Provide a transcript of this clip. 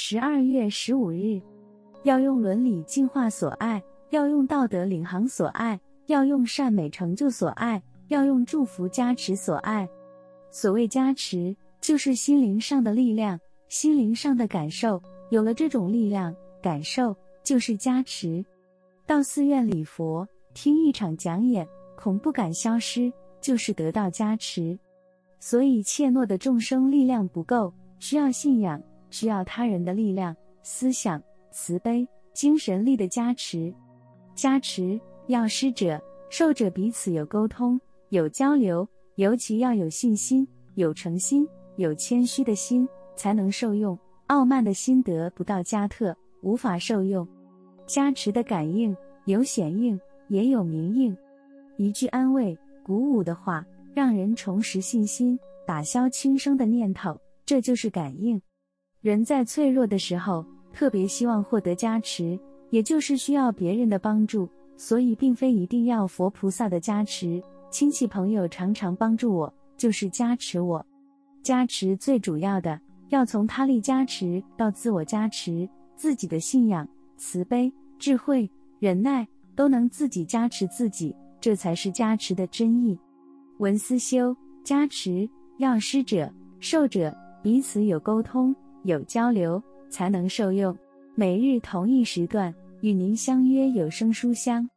十二月十五日，要用伦理净化所爱，要用道德领航所爱，要用善美成就所爱，要用祝福加持所爱。所谓加持，就是心灵上的力量，心灵上的感受。有了这种力量感受，就是加持。到寺院礼佛，听一场讲演，恐不敢消失，就是得到加持。所以怯懦的众生力量不够，需要信仰，需要他人的力量、思想、慈悲、精神力的加持。加持要施者、受者彼此有沟通、有交流，尤其要有信心、有诚心、有谦虚的心，才能受用。傲慢的心得不到加特，无法受用。加持的感应有显应，也有明应。一句安慰、鼓舞的话。让人重拾信心，打消轻生的念头，这就是感应。人在脆弱的时候，特别希望获得加持，也就是需要别人的帮助。所以，并非一定要佛菩萨的加持，亲戚朋友常常帮助我，就是加持我。加持最主要的，要从他力加持到自我加持，自己的信仰、慈悲、智慧、忍耐都能自己加持自己，这才是加持的真意。闻思修加持，要施者、受者彼此有沟通、有交流，才能受用。每日同一时段与您相约有声书香。